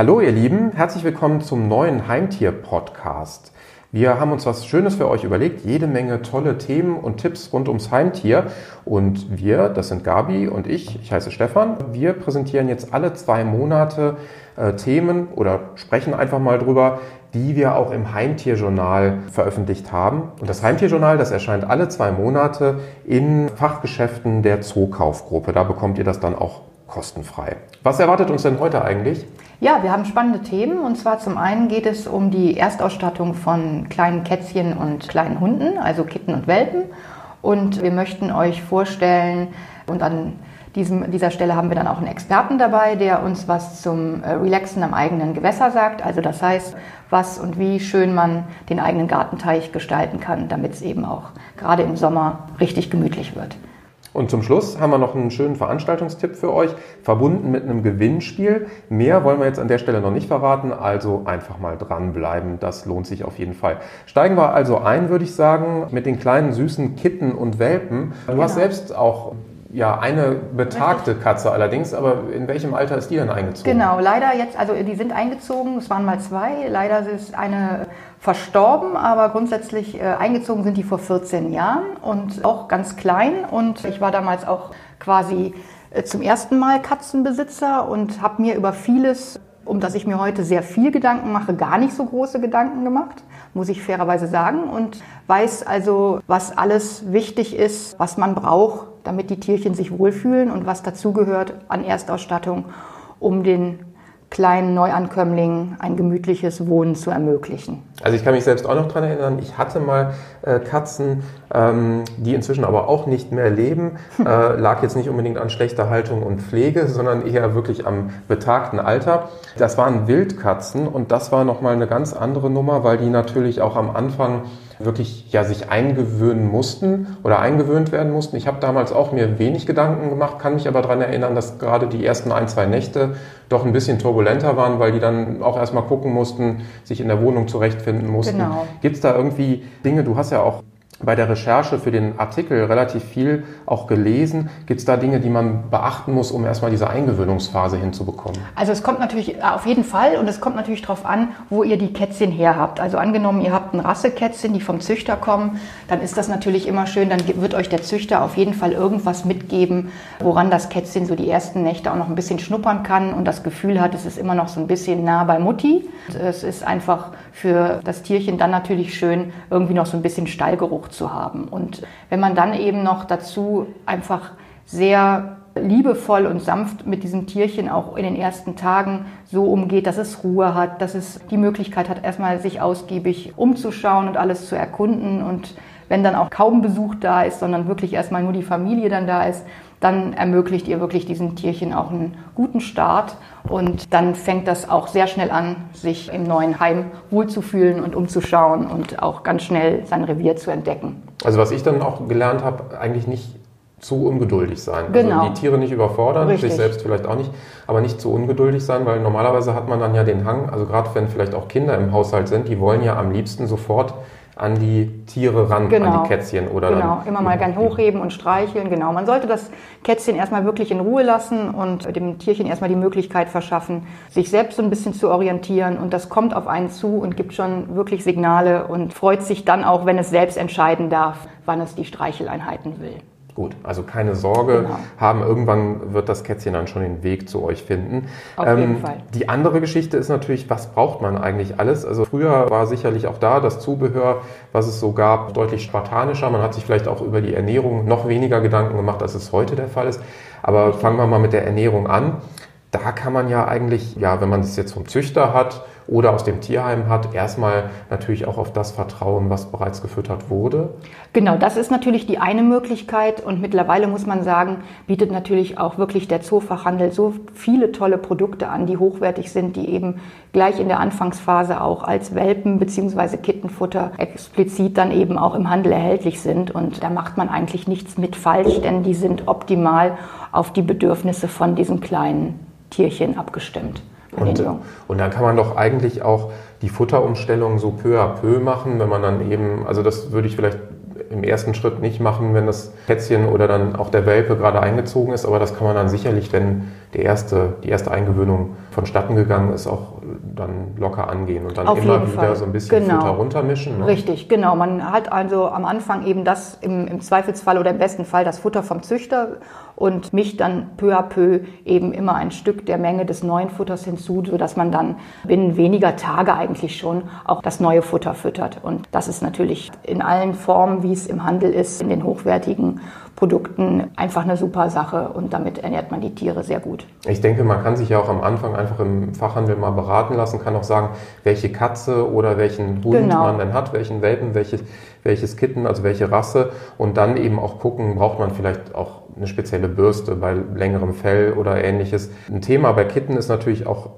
Hallo ihr Lieben, herzlich willkommen zum neuen Heimtier-Podcast. Wir haben uns was Schönes für euch überlegt, jede Menge tolle Themen und Tipps rund ums Heimtier. Und wir, das sind Gabi und ich, ich heiße Stefan, wir präsentieren jetzt alle zwei Monate äh, Themen oder sprechen einfach mal drüber, die wir auch im Heimtierjournal veröffentlicht haben. Und das Heimtierjournal, das erscheint alle zwei Monate in Fachgeschäften der Zookaufgruppe. Da bekommt ihr das dann auch kostenfrei. Was erwartet uns denn heute eigentlich? Ja, wir haben spannende Themen und zwar zum einen geht es um die Erstausstattung von kleinen Kätzchen und kleinen Hunden, also Kitten und Welpen. Und wir möchten euch vorstellen und an diesem, dieser Stelle haben wir dann auch einen Experten dabei, der uns was zum äh, Relaxen am eigenen Gewässer sagt. Also das heißt, was und wie schön man den eigenen Gartenteich gestalten kann, damit es eben auch gerade im Sommer richtig gemütlich wird. Und zum Schluss haben wir noch einen schönen Veranstaltungstipp für euch, verbunden mit einem Gewinnspiel. Mehr wollen wir jetzt an der Stelle noch nicht verraten, also einfach mal dranbleiben, das lohnt sich auf jeden Fall. Steigen wir also ein, würde ich sagen, mit den kleinen süßen Kitten und Welpen. Du genau. hast selbst auch ja, eine betagte Katze allerdings, aber in welchem Alter ist die denn eingezogen? Genau, leider jetzt, also die sind eingezogen, es waren mal zwei, leider ist eine verstorben, aber grundsätzlich äh, eingezogen sind die vor 14 Jahren und auch ganz klein und ich war damals auch quasi äh, zum ersten Mal Katzenbesitzer und habe mir über vieles, um das ich mir heute sehr viel Gedanken mache, gar nicht so große Gedanken gemacht muss ich fairerweise sagen, und weiß also, was alles wichtig ist, was man braucht, damit die Tierchen sich wohlfühlen und was dazugehört an Erstausstattung, um den kleinen Neuankömmlingen ein gemütliches Wohnen zu ermöglichen. Also ich kann mich selbst auch noch daran erinnern, ich hatte mal äh, Katzen, ähm, die inzwischen aber auch nicht mehr leben. Äh, lag jetzt nicht unbedingt an schlechter Haltung und Pflege, sondern eher wirklich am betagten Alter. Das waren Wildkatzen und das war nochmal eine ganz andere Nummer, weil die natürlich auch am Anfang wirklich ja sich eingewöhnen mussten oder eingewöhnt werden mussten. Ich habe damals auch mir wenig Gedanken gemacht, kann mich aber daran erinnern, dass gerade die ersten ein, zwei Nächte doch ein bisschen turbulenter waren, weil die dann auch erstmal gucken mussten, sich in der Wohnung zurechtfinden mussten. Genau. Gibt es da irgendwie Dinge, du hast ja auch bei der Recherche für den Artikel relativ viel auch gelesen. Gibt es da Dinge, die man beachten muss, um erstmal diese Eingewöhnungsphase hinzubekommen? Also es kommt natürlich auf jeden Fall und es kommt natürlich darauf an, wo ihr die Kätzchen her habt. Also angenommen, ihr habt ein Rassekätzchen, die vom Züchter kommen, dann ist das natürlich immer schön, dann wird euch der Züchter auf jeden Fall irgendwas mitgeben, woran das Kätzchen so die ersten Nächte auch noch ein bisschen schnuppern kann und das Gefühl hat, es ist immer noch so ein bisschen nah bei Mutti. Es ist einfach für das Tierchen dann natürlich schön, irgendwie noch so ein bisschen Stallgeruch zu haben. Und wenn man dann eben noch dazu einfach sehr liebevoll und sanft mit diesem Tierchen auch in den ersten Tagen so umgeht, dass es Ruhe hat, dass es die Möglichkeit hat, erstmal sich ausgiebig umzuschauen und alles zu erkunden. Und wenn dann auch kaum Besuch da ist, sondern wirklich erstmal nur die Familie dann da ist, dann ermöglicht ihr wirklich diesen Tierchen auch einen guten Start und dann fängt das auch sehr schnell an, sich im neuen Heim wohlzufühlen und umzuschauen und auch ganz schnell sein Revier zu entdecken. Also was ich dann auch gelernt habe, eigentlich nicht zu ungeduldig sein. Also genau. Also die Tiere nicht überfordern, Richtig. sich selbst vielleicht auch nicht, aber nicht zu ungeduldig sein, weil normalerweise hat man dann ja den Hang, also gerade wenn vielleicht auch Kinder im Haushalt sind, die wollen ja am liebsten sofort an die Tiere ran, genau. an die Kätzchen oder Genau, immer mal gern hochheben und streicheln, genau. Man sollte das Kätzchen erstmal wirklich in Ruhe lassen und dem Tierchen erstmal die Möglichkeit verschaffen, sich selbst so ein bisschen zu orientieren und das kommt auf einen zu und gibt schon wirklich Signale und freut sich dann auch, wenn es selbst entscheiden darf, wann es die Streicheleinheiten will. Gut, also keine Sorge genau. haben, irgendwann wird das Kätzchen dann schon den Weg zu euch finden. Auf ähm, jeden Fall. Die andere Geschichte ist natürlich, was braucht man eigentlich alles? Also früher war sicherlich auch da das Zubehör, was es so gab, deutlich spartanischer. Man hat sich vielleicht auch über die Ernährung noch weniger Gedanken gemacht, als es heute der Fall ist. Aber fangen wir mal mit der Ernährung an. Da kann man ja eigentlich, ja, wenn man es jetzt vom Züchter hat oder aus dem Tierheim hat, erstmal natürlich auch auf das vertrauen, was bereits gefüttert wurde? Genau, das ist natürlich die eine Möglichkeit und mittlerweile muss man sagen, bietet natürlich auch wirklich der Zoofachhandel so viele tolle Produkte an, die hochwertig sind, die eben gleich in der Anfangsphase auch als Welpen bzw. Kittenfutter explizit dann eben auch im Handel erhältlich sind und da macht man eigentlich nichts mit falsch, denn die sind optimal auf die Bedürfnisse von diesen kleinen Tierchen abgestimmt. Und, und dann kann man doch eigentlich auch die Futterumstellung so peu à peu machen, wenn man dann eben, also das würde ich vielleicht im ersten Schritt nicht machen, wenn das Kätzchen oder dann auch der Welpe gerade eingezogen ist, aber das kann man dann sicherlich, wenn der erste, die erste Eingewöhnung vonstatten gegangen ist, auch dann locker angehen und dann Auf immer wieder Fall. so ein bisschen Genau. Futter runtermischen. Ne? Richtig, genau. Man hat also am Anfang eben das im, im Zweifelsfall oder im besten Fall das Futter vom Züchter und mischt dann peu à peu eben immer ein Stück der Menge des neuen Futters hinzu, sodass man dann binnen weniger Tage eigentlich schon auch das neue Futter füttert. Und das ist natürlich in allen Formen, wie es im Handel ist, in den hochwertigen Produkten einfach eine super Sache und damit ernährt man die Tiere sehr gut. Ich denke, man kann sich ja auch am Anfang einfach im Fachhandel mal beraten lassen, kann auch sagen, welche Katze oder welchen Hund Genau. man denn hat, welchen Welpen, welches, welches Kitten, also welche Rasse und dann eben auch gucken, braucht man vielleicht auch eine spezielle Bürste bei längerem Fell oder ähnliches. Ein Thema bei Kitten ist natürlich auch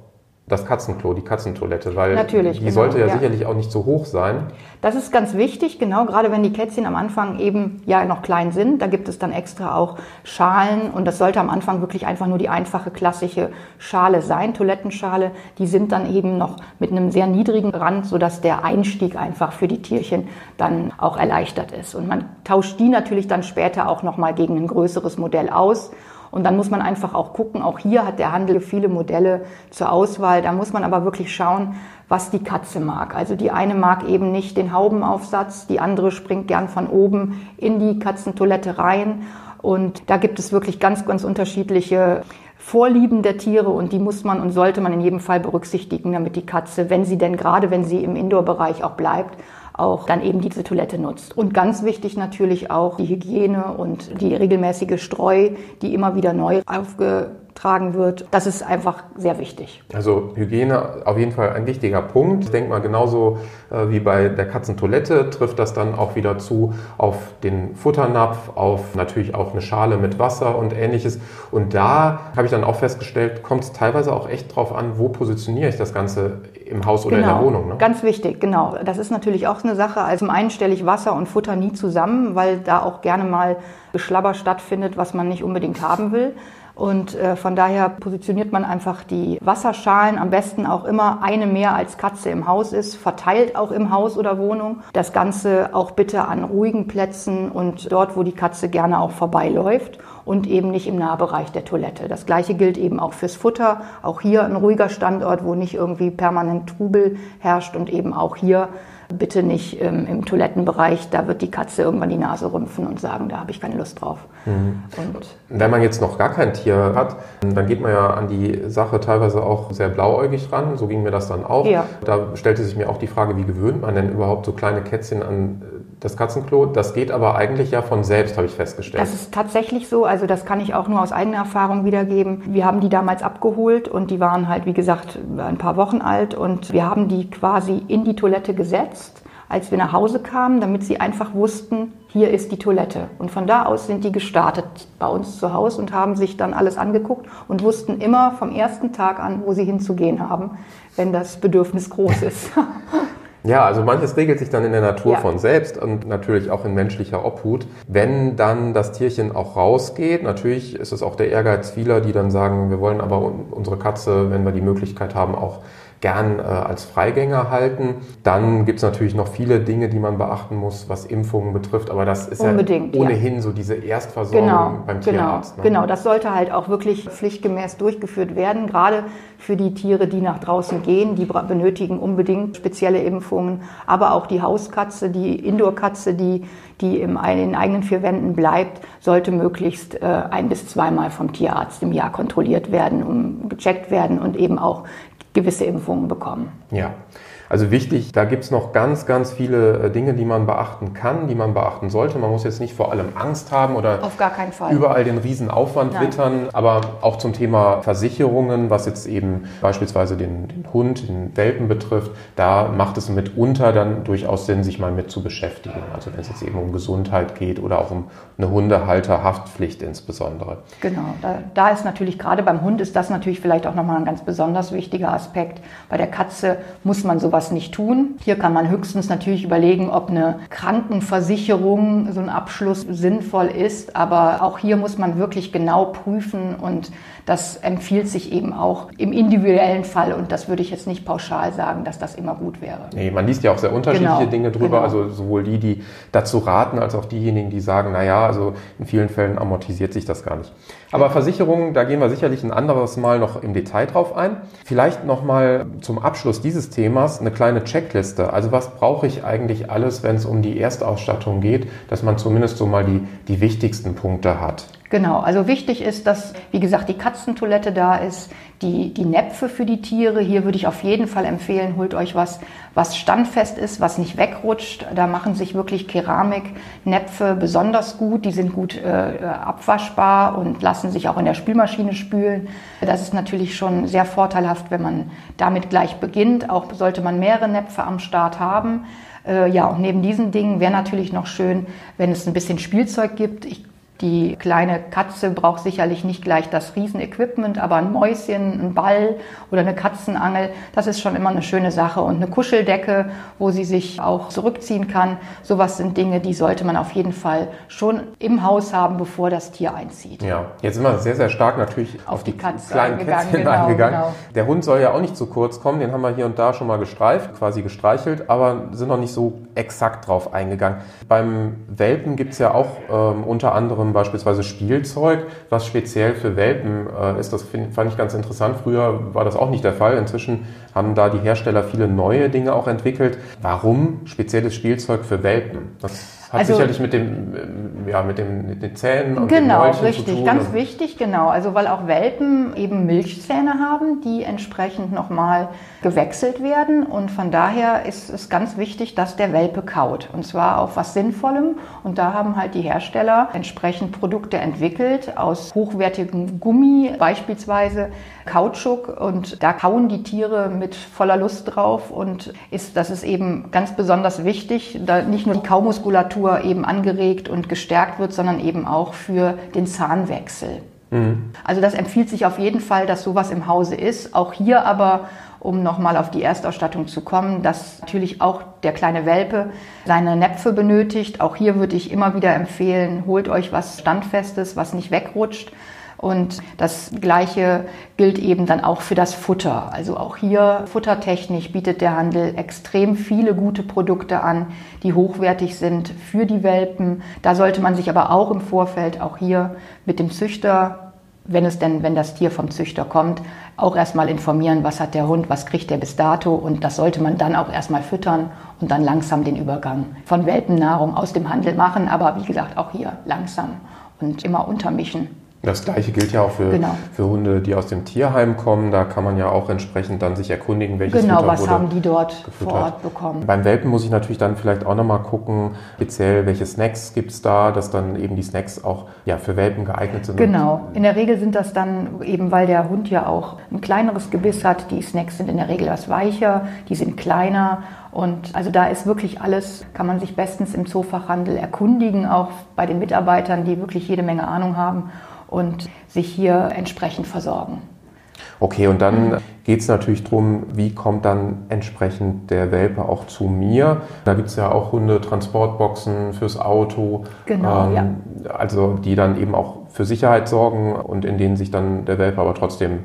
das Katzenklo, die Katzentoilette, weil Natürlich, die genau, sollte ja, ja. sicherlich auch nicht so hoch sein. Das ist ganz wichtig, genau, gerade wenn die Kätzchen am Anfang eben ja noch klein sind. Da gibt es dann extra auch Schalen und das sollte am Anfang wirklich einfach nur die einfache klassische Schale sein, Toilettenschale. Die sind dann eben noch mit einem sehr niedrigen Rand, sodass der Einstieg einfach für die Tierchen dann auch erleichtert ist. Und man tauscht die natürlich dann später auch nochmal gegen ein größeres Modell aus. Und dann muss man einfach auch gucken, auch hier hat der Handel viele Modelle zur Auswahl. Da muss man aber wirklich schauen, was die Katze mag. Also die eine mag eben nicht den Haubenaufsatz, die andere springt gern von oben in die Katzentoilette rein. Und da gibt es wirklich ganz, ganz unterschiedliche Vorlieben der Tiere und die muss man und sollte man in jedem Fall berücksichtigen, damit die Katze, wenn sie denn gerade, wenn sie im Indoor-Bereich auch bleibt, auch dann eben diese Toilette nutzt. Und ganz wichtig natürlich auch die Hygiene und die regelmäßige Streu, die immer wieder neu aufgetragen wird. Das ist einfach sehr wichtig. Also Hygiene auf jeden Fall ein wichtiger Punkt. Ich denke mal, genauso äh, wie bei der Katzentoilette trifft das dann auch wieder zu auf den Futternapf, auf natürlich auch eine Schale mit Wasser und ähnliches. Und da habe ich dann auch festgestellt, kommt es teilweise auch echt drauf an, wo positioniere ich das Ganze im Haus oder in der Wohnung. Ne? Ganz wichtig, genau. Das ist natürlich auch eine Sache. Also zum einen stelle ich Wasser und Futter nie zusammen, weil da auch gerne mal Geschlabber stattfindet, was man nicht unbedingt haben will. Und äh, von daher positioniert man einfach die Wasserschalen am besten auch immer eine mehr als Katze im Haus ist, verteilt auch im Haus oder Wohnung. Das Ganze auch bitte an ruhigen Plätzen und dort, wo die Katze gerne auch vorbeiläuft und eben nicht im Nahbereich der Toilette. Das gleiche gilt eben auch fürs Futter. Auch hier ein ruhiger Standort, wo nicht irgendwie permanent Trubel herrscht und eben auch hier bitte nicht ähm, im Toilettenbereich, da wird die Katze irgendwann die Nase rümpfen und sagen, da habe ich keine Lust drauf. Mhm. Und Wenn man jetzt noch gar kein Tier hat, dann geht man ja an die Sache teilweise auch sehr blauäugig ran. So ging mir das dann auch. Ja. Da stellte sich mir auch die Frage, wie gewöhnt man denn überhaupt so kleine Kätzchen an das Katzenklo? Das geht aber eigentlich ja von selbst, habe ich festgestellt. Das ist tatsächlich so, also das kann ich auch nur aus eigener Erfahrung wiedergeben. Wir haben die damals abgeholt und die waren halt, wie gesagt, ein paar Wochen alt und wir haben die quasi in die Toilette gesetzt, als wir nach Hause kamen, damit sie einfach wussten, hier ist die Toilette. Und von da aus sind die gestartet bei uns zu Hause und haben sich dann alles angeguckt und wussten immer vom ersten Tag an, wo sie hinzugehen haben, wenn das Bedürfnis groß ist. Ja, also manches regelt sich dann in der Natur Ja. von selbst und natürlich auch in menschlicher Obhut. Wenn dann das Tierchen auch rausgeht, natürlich ist es auch der Ehrgeiz vieler, die dann sagen, wir wollen aber un- unsere Katze, wenn wir die Möglichkeit haben, auch gern äh, als Freigänger halten. Dann gibt's natürlich noch viele Dinge, die man beachten muss, was Impfungen betrifft, aber das ist Unbedingt, ja ja. ohnehin so diese Erstversorgung Genau, beim genau, Tierarzt. ne? genau. Das sollte halt auch wirklich pflichtgemäß durchgeführt werden, gerade für die Tiere, die nach draußen gehen. Die benötigen unbedingt spezielle Impfungen, aber auch die Hauskatze, die Indoor-Katze, die, die im, in eigenen vier Wänden bleibt, sollte möglichst äh, ein bis zweimal vom Tierarzt im Jahr kontrolliert werden, um gecheckt werden und eben auch gewisse Impfungen bekommen. Ja, also wichtig, da gibt's noch ganz, ganz viele äh, Dinge, die man beachten kann, die man beachten sollte. Man muss jetzt nicht vor allem Angst haben oder Auf gar keinen Fall. überall den riesen Aufwand Nein. wittern, aber auch zum Thema Versicherungen, was jetzt eben beispielsweise den, den Hund, den Welpen betrifft, da macht es mitunter dann durchaus Sinn, sich mal mit zu beschäftigen. Also wenn es jetzt eben um Gesundheit geht oder auch um eine Hundehalterhaftpflicht insbesondere. Genau, da, da ist natürlich gerade beim Hund ist das natürlich vielleicht auch nochmal ein ganz besonders wichtiger Aspekt. Bei der Katze muss man sowas sowas nicht tun. Hier kann man höchstens natürlich überlegen, ob eine Krankenversicherung, so ein Abschluss sinnvoll ist. Aber auch hier muss man wirklich genau prüfen und das empfiehlt sich eben auch im individuellen Fall. Und das würde ich jetzt nicht pauschal sagen, dass das immer gut wäre. Nee, man liest ja auch sehr unterschiedliche genau, Dinge drüber. Genau. Also sowohl die, die dazu raten, als auch diejenigen, die sagen, na ja, also in vielen Fällen amortisiert sich das gar nicht. Aber Versicherungen, da gehen wir sicherlich ein anderes Mal noch im Detail drauf ein. Vielleicht nochmal zum Abschluss dieses Themas eine kleine Checkliste. Also was brauche ich eigentlich alles, wenn es um die Erstausstattung geht, dass man zumindest so mal die, die wichtigsten Punkte hat? Genau, also wichtig ist, dass, wie gesagt, die Katzentoilette da ist, die, die Näpfe für die Tiere. Hier würde ich auf jeden Fall empfehlen, holt euch was, was standfest ist, was nicht wegrutscht. Da machen sich wirklich Keramiknäpfe besonders gut. Die sind gut äh, abwaschbar und lassen sich auch in der Spülmaschine spülen. Das ist natürlich schon sehr vorteilhaft, wenn man damit gleich beginnt. Auch sollte man mehrere Näpfe am Start haben. Äh, ja, und neben diesen Dingen wäre natürlich noch schön, wenn es ein bisschen Spielzeug gibt. Ich die kleine Katze braucht sicherlich nicht gleich das Riesenequipment, aber ein Mäuschen, ein Ball oder eine Katzenangel, das ist schon immer eine schöne Sache. Und eine Kuscheldecke, wo sie sich auch zurückziehen kann. Sowas sind Dinge, die sollte man auf jeden Fall schon im Haus haben, bevor das Tier einzieht. Ja, jetzt sind wir sehr, sehr stark natürlich auf, auf die, die Katze kleinen eingegangen, Kätzchen genau, eingegangen. Genau. Der Hund soll ja auch nicht zu kurz kommen, den haben wir hier und da schon mal gestreift, quasi gestreichelt, aber sind noch nicht so exakt drauf eingegangen. Beim Welpen gibt es ja auch ähm, unter anderem beispielsweise Spielzeug, was speziell für Welpen äh, ist. Das find, fand ich ganz interessant. Früher war das auch nicht der Fall. Inzwischen haben da die Hersteller viele neue Dinge auch entwickelt. Warum spezielles Spielzeug für Welpen? Das hat also, sicherlich mit dem, ja, mit, dem, mit den Zähnen und genau, dem richtig, zu tun. ganz wichtig, genau. Also weil auch Welpen eben Milchzähne haben, die entsprechend nochmal gewechselt werden und von daher ist es ganz wichtig, dass der Welpe kaut und zwar auf was Sinnvollem und da haben halt die Hersteller entsprechend Produkte entwickelt aus hochwertigem Gummi, beispielsweise Kautschuk und da kauen die Tiere mit voller Lust drauf und ist, das ist eben ganz besonders wichtig, da nicht nur die Kaumuskulatur eben angeregt und gestärkt wird, sondern eben auch für den Zahnwechsel. Mhm. Also das empfiehlt sich auf jeden Fall, dass sowas im Hause ist. Auch hier aber, um nochmal auf die Erstausstattung zu kommen, dass natürlich auch der kleine Welpe seine Näpfe benötigt. Auch hier würde ich immer wieder empfehlen, holt euch was Standfestes, was nicht wegrutscht und das Gleiche gilt eben dann auch für das Futter. Also auch hier futtertechnisch bietet der Handel extrem viele gute Produkte an, die hochwertig sind für die Welpen. Da sollte man sich aber auch im Vorfeld auch hier mit dem Züchter, wenn es denn, wenn das Tier vom Züchter kommt, auch erstmal informieren, was hat der Hund, was kriegt der bis dato und das sollte man dann auch erstmal füttern und dann langsam den Übergang von Welpennahrung aus dem Handel machen, aber wie gesagt auch hier langsam und immer untermischen. Das gleiche gilt ja auch für, genau. für Hunde, die aus dem Tierheim kommen. Da kann man ja auch entsprechend dann sich erkundigen, welches genau, Futter was haben die dort gefüttert. vor Ort bekommen. Beim Welpen muss ich natürlich dann vielleicht auch nochmal gucken, speziell welche Snacks gibt es da, dass dann eben die Snacks auch ja, für Welpen geeignet sind. Genau, in der Regel sind das dann eben, weil der Hund ja auch ein kleineres Gebiss hat, die Snacks sind in der Regel etwas weicher, die sind kleiner und also da ist wirklich alles, kann man sich bestens im Zoofachhandel erkundigen, auch bei den Mitarbeitern, die wirklich jede Menge Ahnung haben und sich hier entsprechend versorgen. Okay, und dann geht es natürlich darum, wie kommt dann entsprechend der Welpe auch zu mir. Da gibt es ja auch Hundetransportboxen fürs Auto. Genau, ähm, ja. Also die dann eben auch für Sicherheit sorgen und in denen sich dann der Welpe aber trotzdem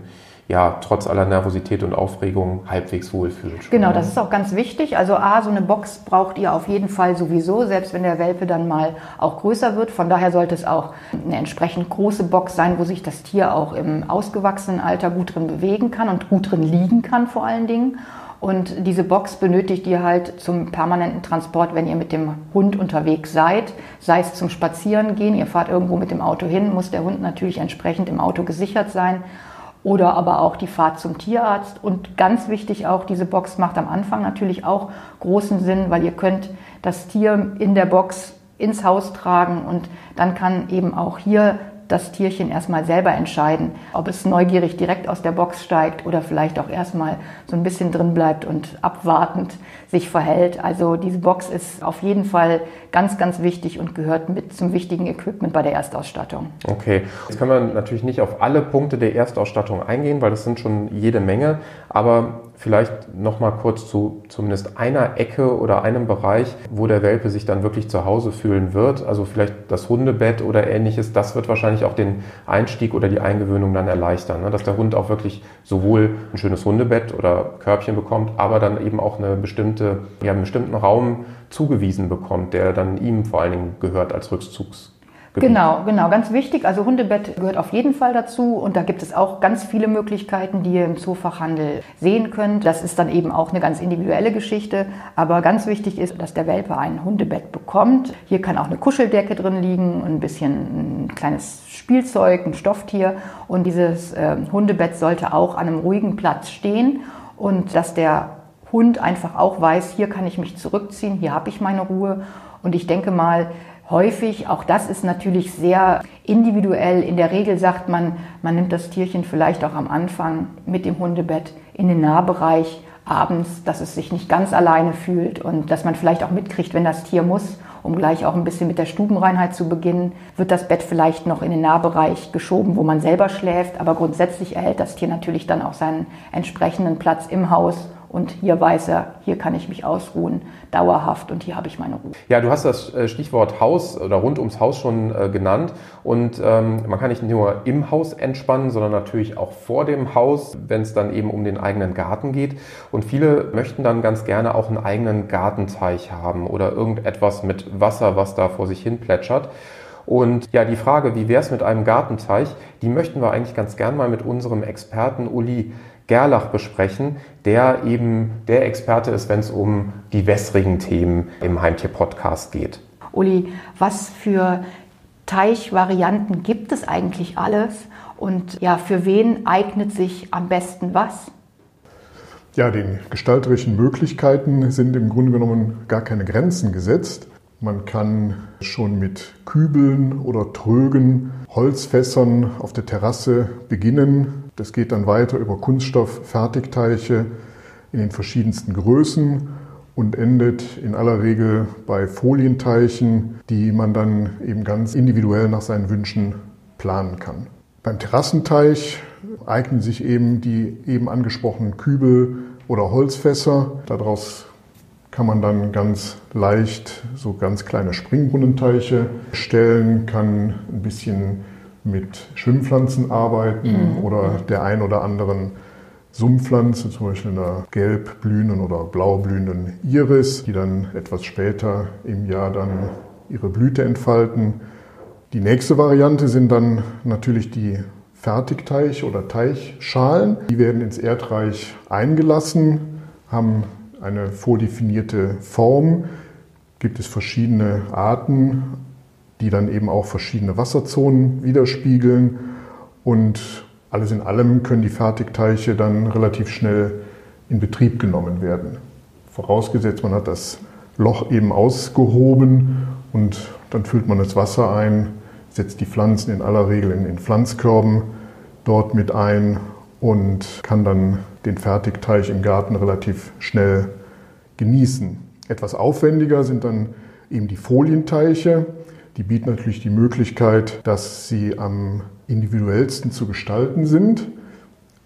ja trotz aller Nervosität und Aufregung halbwegs wohlfühlt. Genau, das ist auch ganz wichtig. Also A, so eine Box braucht ihr auf jeden Fall sowieso, selbst wenn der Welpe dann mal auch größer wird. Von daher sollte es auch eine entsprechend große Box sein, wo sich das Tier auch im ausgewachsenen Alter gut drin bewegen kann und gut drin liegen kann vor allen Dingen. Und diese Box benötigt ihr halt zum permanenten Transport, wenn ihr mit dem Hund unterwegs seid, sei es zum Spazierengehen, ihr fahrt irgendwo mit dem Auto hin, muss der Hund natürlich entsprechend im Auto gesichert sein oder aber auch die Fahrt zum Tierarzt. Und ganz wichtig auch, diese Box macht am Anfang natürlich auch großen Sinn, weil ihr könnt das Tier in der Box ins Haus tragen und dann kann eben auch hier das Tierchen erstmal selber entscheiden, ob es neugierig direkt aus der Box steigt oder vielleicht auch erstmal so ein bisschen drin bleibt und abwartend sich verhält. Also diese Box ist auf jeden Fall ganz, ganz wichtig und gehört mit zum wichtigen Equipment bei der Erstausstattung. Okay, jetzt können wir natürlich nicht auf alle Punkte der Erstausstattung eingehen, weil das sind schon jede Menge. Aber vielleicht noch mal kurz zu zumindest einer Ecke oder einem Bereich, wo der Welpe sich dann wirklich zu Hause fühlen wird. Also vielleicht das Hundebett oder ähnliches. Das wird wahrscheinlich auch den Einstieg oder die Eingewöhnung dann erleichtern, ne? dass der Hund auch wirklich sowohl ein schönes Hundebett oder Körbchen bekommt, aber dann eben auch eine bestimmte, ja, einen bestimmten Raum zugewiesen bekommt, der dann ihm vor allen Dingen gehört als Rückzugs Genau, genau, ganz wichtig. Also Hundebett gehört auf jeden Fall dazu und da gibt es auch ganz viele Möglichkeiten, die ihr im Zoofachhandel sehen könnt. Das ist dann eben auch eine ganz individuelle Geschichte, aber ganz wichtig ist, dass der Welpe ein Hundebett bekommt. Hier kann auch eine Kuscheldecke drin liegen, ein bisschen ein kleines Spielzeug, ein Stofftier und dieses äh, Hundebett sollte auch an einem ruhigen Platz stehen und dass der Hund einfach auch weiß, hier kann ich mich zurückziehen, hier habe ich meine Ruhe und ich denke mal, häufig. Auch das ist natürlich sehr individuell. In der Regel sagt man, man nimmt das Tierchen vielleicht auch am Anfang mit dem Hundebett in den Nahbereich abends, dass es sich nicht ganz alleine fühlt und dass man vielleicht auch mitkriegt, wenn das Tier muss, um gleich auch ein bisschen mit der Stubenreinheit zu beginnen, wird das Bett vielleicht noch in den Nahbereich geschoben, wo man selber schläft. Aber grundsätzlich erhält das Tier natürlich dann auch seinen entsprechenden Platz im Haus und hier weiß er, hier kann ich mich ausruhen, dauerhaft und hier habe ich meine Ruhe. Ja, du hast das äh, Stichwort Haus oder rund ums Haus schon äh, genannt und ähm, man kann nicht nur im Haus entspannen, sondern natürlich auch vor dem Haus, wenn es dann eben um den eigenen Garten geht. Und viele möchten dann ganz gerne auch einen eigenen Gartenteich haben oder irgendetwas mit Wasser, was da vor sich hin plätschert. Und ja, die Frage, wie wäre es mit einem Gartenteich, die möchten wir eigentlich ganz gern mal mit unserem Experten Uli Gerlach besprechen, der eben der Experte ist, wenn es um die wässrigen Themen im Heimtier-Podcast geht. Uli, was für Teichvarianten gibt es eigentlich alles? Und ja, für wen eignet sich am besten was? Ja, den gestalterischen Möglichkeiten sind im Grunde genommen gar keine Grenzen gesetzt. Man kann schon mit Kübeln oder Trögen, Holzfässern auf der Terrasse beginnen. Das geht dann weiter über Kunststoff-Fertigteiche in den verschiedensten Größen und endet in aller Regel bei Folienteichen, die man dann eben ganz individuell nach seinen Wünschen planen kann. Beim Terrassenteich eignen sich eben die eben angesprochenen Kübel oder Holzfässer. Daraus kann man dann ganz leicht so ganz kleine Springbrunnenteiche stellen, kann ein bisschen mit Schwimmpflanzen arbeiten mhm. oder der ein oder anderen Sumpfpflanze, zum Beispiel einer gelb blühenden oder blau blühenden Iris, die dann etwas später im Jahr dann ihre Blüte entfalten. Die nächste Variante sind dann natürlich die Fertigteich- oder Teichschalen. Die werden ins Erdreich eingelassen, haben eine vordefinierte Form, gibt es verschiedene Arten, die dann eben auch verschiedene Wasserzonen widerspiegeln. Und alles in allem können die Fertigteiche dann relativ schnell in Betrieb genommen werden. Vorausgesetzt, man hat das Loch eben ausgehoben und dann füllt man das Wasser ein, setzt die Pflanzen in aller Regel in den Pflanzkörben dort mit ein und kann dann den Fertigteich im Garten relativ schnell genießen. Etwas aufwendiger sind dann eben die Folienteiche. Die bieten natürlich die Möglichkeit, dass sie am individuellsten zu gestalten sind,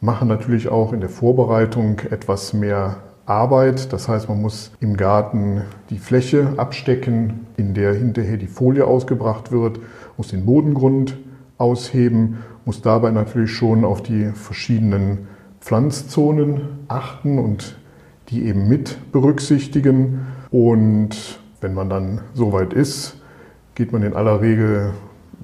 machen natürlich auch in der Vorbereitung etwas mehr Arbeit. Das heißt, man muss im Garten die Fläche abstecken, in der hinterher die Folie ausgebracht wird, muss den Bodengrund ausheben, muss dabei natürlich schon auf die verschiedenen Pflanzzonen achten und die eben mit berücksichtigen. Und wenn man dann soweit ist, geht man in aller Regel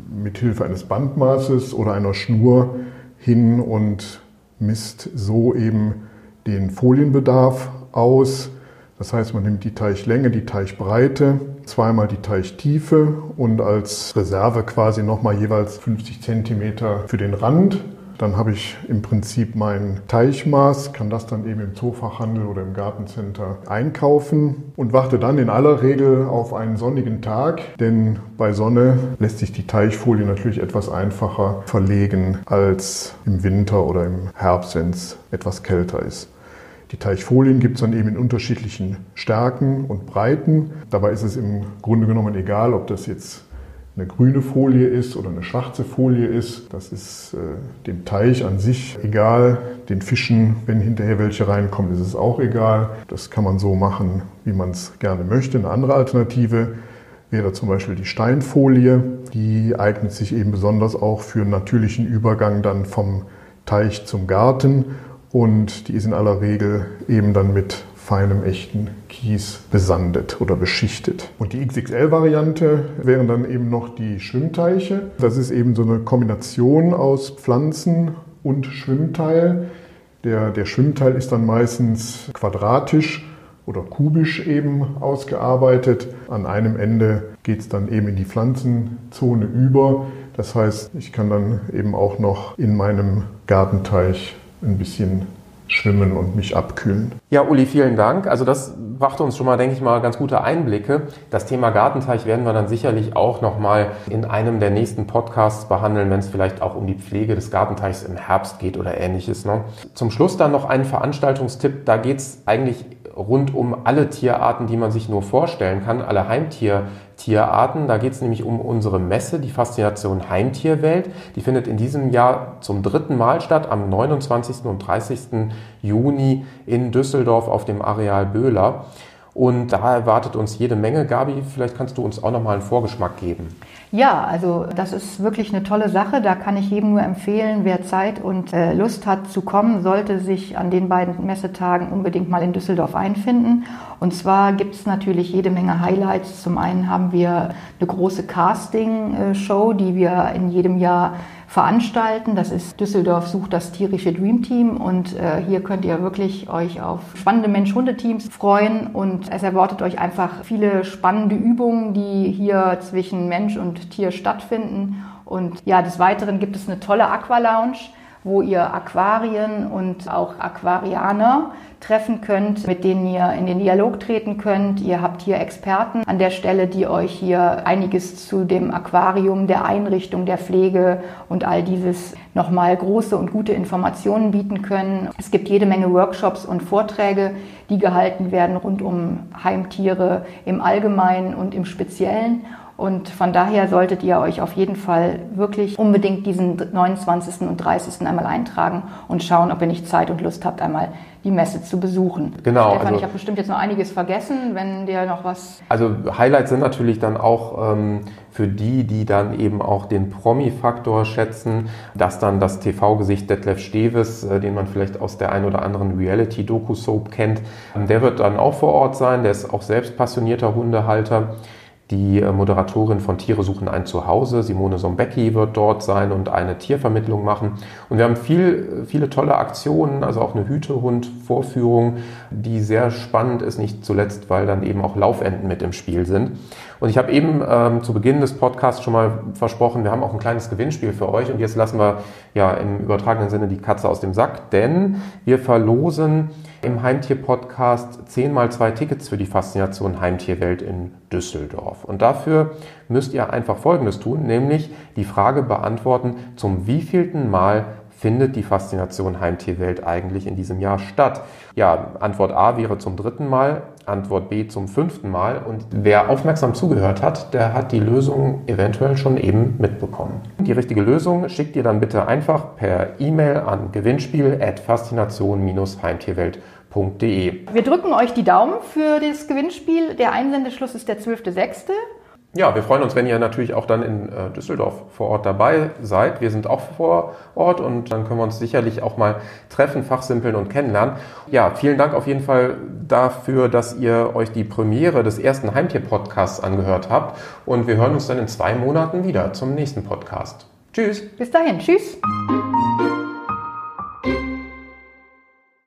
mit Hilfe eines Bandmaßes oder einer Schnur hin und misst so eben den Folienbedarf aus. Das heißt, man nimmt die Teichlänge, die Teichbreite, zweimal die Teichtiefe und als Reserve quasi nochmal jeweils 50 Zentimeter für den Rand. Dann habe ich im Prinzip mein Teichmaß, kann das dann eben im Zoofachhandel oder im Gartencenter einkaufen und warte dann in aller Regel auf einen sonnigen Tag, denn bei Sonne lässt sich die Teichfolie natürlich etwas einfacher verlegen als im Winter oder im Herbst, wenn es etwas kälter ist. Die Teichfolien gibt es dann eben in unterschiedlichen Stärken und Breiten. Dabei ist es im Grunde genommen egal, ob das jetzt eine grüne Folie ist oder eine schwarze Folie ist. Das ist äh, dem Teich an sich egal. Den Fischen, wenn hinterher welche reinkommen, ist es auch egal. Das kann man so machen, wie man es gerne möchte. Eine andere Alternative wäre zum Beispiel die Steinfolie. Die eignet sich eben besonders auch für einen natürlichen Übergang dann vom Teich zum Garten und die ist in aller Regel eben dann mit feinem echten Kies besandet oder beschichtet. Und die XXL-Variante wären dann eben noch die Schwimmteiche. Das ist eben so eine Kombination aus Pflanzen und Schwimmteil. Der, der Schwimmteil ist dann meistens quadratisch oder kubisch eben ausgearbeitet. An einem Ende geht es dann eben in die Pflanzenzone über. Das heißt, ich kann dann eben auch noch in meinem Gartenteich ein bisschen schwimmen und mich abkühlen. Ja, Uli, vielen Dank. Also das brachte uns schon mal, denke ich mal, ganz gute Einblicke. Das Thema Gartenteich werden wir dann sicherlich auch noch mal in einem der nächsten Podcasts behandeln, wenn es vielleicht auch um die Pflege des Gartenteichs im Herbst geht oder ähnliches. Ne? Zum Schluss dann noch ein Veranstaltungstipp. Da geht es eigentlich rund um alle Tierarten, die man sich nur vorstellen kann, alle Heimtiertierarten. Da geht es nämlich um unsere Messe, die Faszination Heimtierwelt. Die findet in diesem Jahr zum dritten Mal statt, am 29. und 30. Juni in Düsseldorf auf dem Areal Böhler. Und da erwartet uns jede Menge. Gabi, vielleicht kannst du uns auch noch mal einen Vorgeschmack geben. Ja, also das ist wirklich eine tolle Sache. Da kann ich jedem nur empfehlen, wer Zeit und äh, Lust hat zu kommen, sollte sich an den beiden Messetagen unbedingt mal in Düsseldorf einfinden. Und zwar gibt es natürlich jede Menge Highlights. Zum einen haben wir eine große Casting-Show, die wir in jedem Jahr veranstalten. Das ist Düsseldorf sucht das tierische Dream Team und äh, hier könnt ihr wirklich euch auf spannende Mensch-Hunde-Teams freuen und es erwartet euch einfach viele spannende Übungen, die hier zwischen Mensch und Tier stattfinden. Und ja, des Weiteren gibt es eine tolle Aqua-Lounge wo ihr Aquarien und auch Aquarianer treffen könnt, mit denen ihr in den Dialog treten könnt. Ihr habt hier Experten an der Stelle, die euch hier einiges zu dem Aquarium, der Einrichtung, der Pflege und all dieses nochmal große und gute Informationen bieten können. Es gibt jede Menge Workshops und Vorträge, die gehalten werden rund um Heimtiere im Allgemeinen und im Speziellen. Und von daher solltet ihr euch auf jeden Fall wirklich unbedingt diesen 29. und 30. einmal eintragen und schauen, ob ihr nicht Zeit und Lust habt, einmal die Messe zu besuchen. Genau. Stefan, also, ich habe bestimmt jetzt noch einiges vergessen, wenn dir noch was. Also Highlights sind natürlich dann auch ähm, für die, die dann eben auch den Promi-Faktor schätzen, dass dann das TV-Gesicht Detlef Steves, äh, den man vielleicht aus der ein oder anderen Reality-Doku-Soap kennt, ähm, der wird dann auch vor Ort sein. Der ist auch selbst passionierter Hundehalter. Die äh, Moderatorin von Tiere suchen ein Zuhause, Simone Sombecki, wird dort sein und eine Tiervermittlung machen. Und wir haben viel, viele tolle Aktionen, also auch eine Hütehund-Vorführung, die sehr spannend ist, nicht zuletzt, weil dann eben auch Laufenden mit im Spiel sind. Und ich habe eben ähm, zu Beginn des Podcasts schon mal versprochen, wir haben auch ein kleines Gewinnspiel für euch. Und jetzt lassen wir ja im übertragenen Sinne die Katze aus dem Sack, denn wir verlosen im Heimtier-Podcast 10 mal zwei Tickets für die Faszination Heimtierwelt in Düsseldorf. Und dafür müsst ihr einfach Folgendes tun, nämlich die Frage beantworten, zum wievielten Mal findet die Faszination Heimtierwelt eigentlich in diesem Jahr statt? Ja, Antwort A wäre zum dritten Mal, Antwort B zum fünften Mal. Und wer aufmerksam zugehört hat, der hat die Lösung eventuell schon eben mitbekommen. Die richtige Lösung schickt ihr dann bitte einfach per E-Mail an gewinnspiel.faszination-heimtierwelt.de. Wir drücken euch die Daumen für das Gewinnspiel. Der Einsendeschluss ist der 12.06. Ja, wir freuen uns, wenn ihr natürlich auch dann in äh, Düsseldorf vor Ort dabei seid. Wir sind auch vor Ort und dann können wir uns sicherlich auch mal treffen, fachsimpeln und kennenlernen. Ja, vielen Dank auf jeden Fall dafür, dass ihr euch die Premiere des ersten Heimtier-Podcasts angehört habt. Und wir hören uns dann in zwei Monaten wieder zum nächsten Podcast. Tschüss. Bis dahin. Tschüss.